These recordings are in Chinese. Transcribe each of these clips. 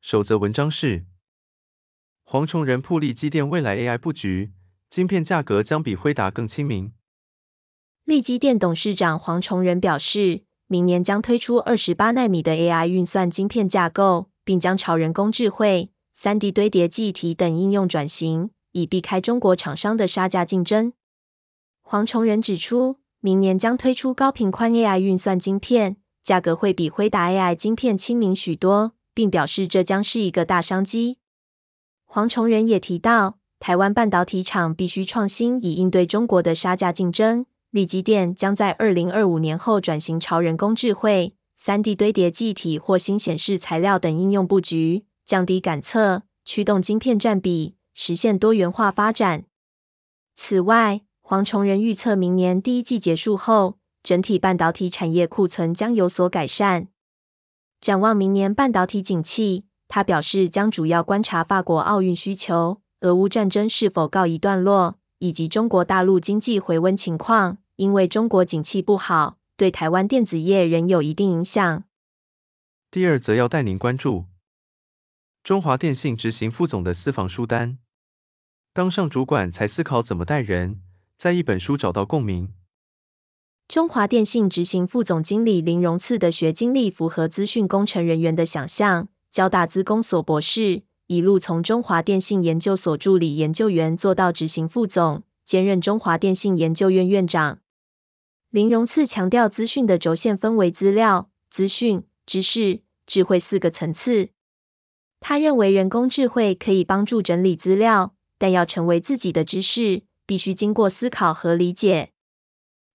首则文章是：黄崇仁曝力积电未来 AI 布局，晶片价格将比辉达更亲民。力积电董事长黄崇仁表示，明年将推出二十八奈米的 AI 运算晶片架构，并将朝人工智慧、三 D 堆叠记忆体等应用转型，以避开中国厂商的杀价竞争。黄崇仁指出，明年将推出高频宽 AI 运算晶片，价格会比辉达 AI 晶片亲民许多。并表示这将是一个大商机。黄崇仁也提到，台湾半导体厂必须创新以应对中国的杀价竞争。力积电将在二零二五年后转型朝人工智慧、三 D 堆叠记忆体或新显示材料等应用布局，降低感测、驱动晶片占比，实现多元化发展。此外，黄崇仁预测明年第一季结束后，整体半导体产业库存将有所改善。展望明年半导体景气，他表示将主要观察法国奥运需求、俄乌战争是否告一段落，以及中国大陆经济回温情况。因为中国景气不好，对台湾电子业仍有一定影响。第二则要带您关注中华电信执行副总的私房书单，当上主管才思考怎么带人，在一本书找到共鸣。中华电信执行副总经理林荣赐的学经历符合资讯工程人员的想象，交大资工所博士，一路从中华电信研究所助理研究员做到执行副总，兼任中华电信研究院院长。林荣赐强调，资讯的轴线分为资料、资讯、知识、智慧四个层次。他认为人工智慧可以帮助整理资料，但要成为自己的知识，必须经过思考和理解。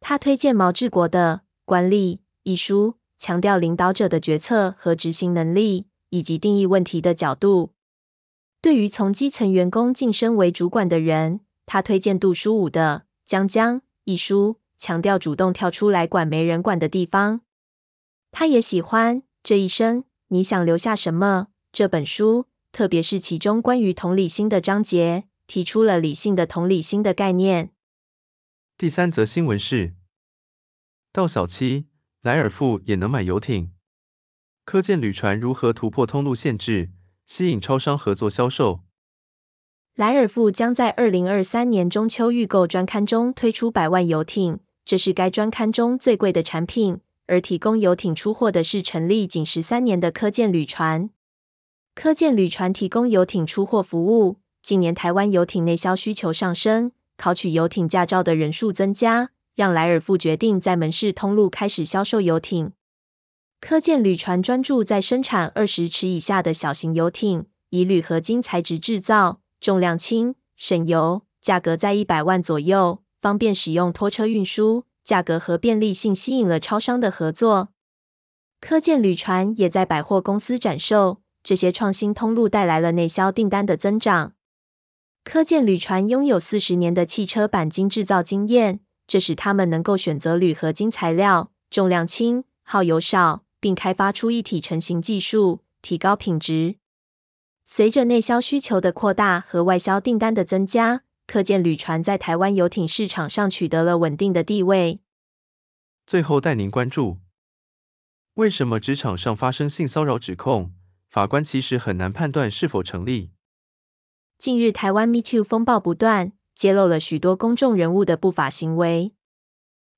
他推荐毛治国的《管理》一书，强调领导者的决策和执行能力，以及定义问题的角度。对于从基层员工晋升为主管的人，他推荐杜书武的《江江》一书，强调主动跳出来管没人管的地方。他也喜欢《这一生你想留下什么》这本书，特别是其中关于同理心的章节，提出了理性的同理心的概念。第三则新闻是，到小七，莱尔富也能买游艇。科建旅船如何突破通路限制，吸引超商合作销售？莱尔富将在二零二三年中秋预购专刊中推出百万游艇，这是该专刊中最贵的产品。而提供游艇出货的是成立仅十三年的科建旅船。科建旅船提供游艇出货服务，近年台湾游艇内销需求上升。考取游艇驾照的人数增加，让莱尔富决定在门市通路开始销售游艇。科建旅船专注在生产二十尺以下的小型游艇，以铝合金材质制造，重量轻、省油，价格在一百万左右，方便使用拖车运输，价格和便利性吸引了超商的合作。科建旅船也在百货公司展售，这些创新通路带来了内销订单的增长。科建旅船拥有四十年的汽车钣金制造经验，这使他们能够选择铝合金材料，重量轻、耗油少，并开发出一体成型技术，提高品质。随着内销需求的扩大和外销订单的增加，科建旅船在台湾游艇市场上取得了稳定的地位。最后带您关注，为什么职场上发生性骚扰指控，法官其实很难判断是否成立？近日台湾 MeToo 风暴不断，揭露了许多公众人物的不法行为。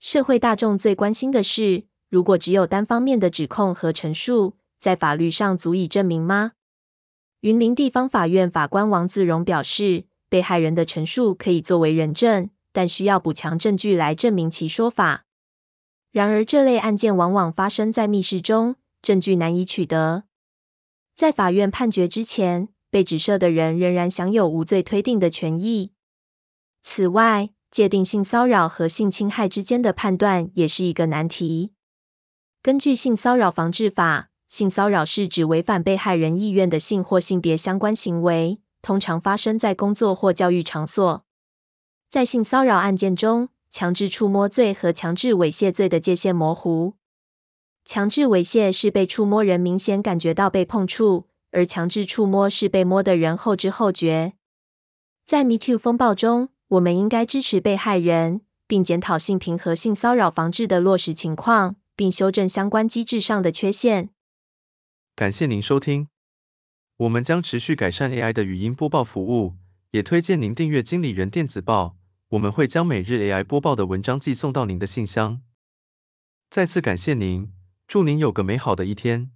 社会大众最关心的是，如果只有单方面的指控和陈述，在法律上足以证明吗？云林地方法院法官王自荣表示，被害人的陈述可以作为人证，但需要补强证据来证明其说法。然而，这类案件往往发生在密室中，证据难以取得。在法院判决之前，被指涉的人仍然享有无罪推定的权益。此外，界定性骚扰和性侵害之间的判断也是一个难题。根据性骚扰防治法，性骚扰是指违反被害人意愿的性或性别相关行为，通常发生在工作或教育场所。在性骚扰案件中，强制触摸罪和强制猥亵罪的界限模糊。强制猥亵是被触摸人明显感觉到被碰触，而强制触摸是被摸的人后知后觉。在 Me Too 风暴中，我们应该支持被害人，并检讨性平和性骚扰防治的落实情况，并修正相关机制上的缺陷。感谢您收听，我们将持续改善 AI 的语音播报服务，也推荐您订阅经理人电子报，我们会将每日 AI 播报的文章寄送到您的信箱。再次感谢您，祝您有个美好的一天。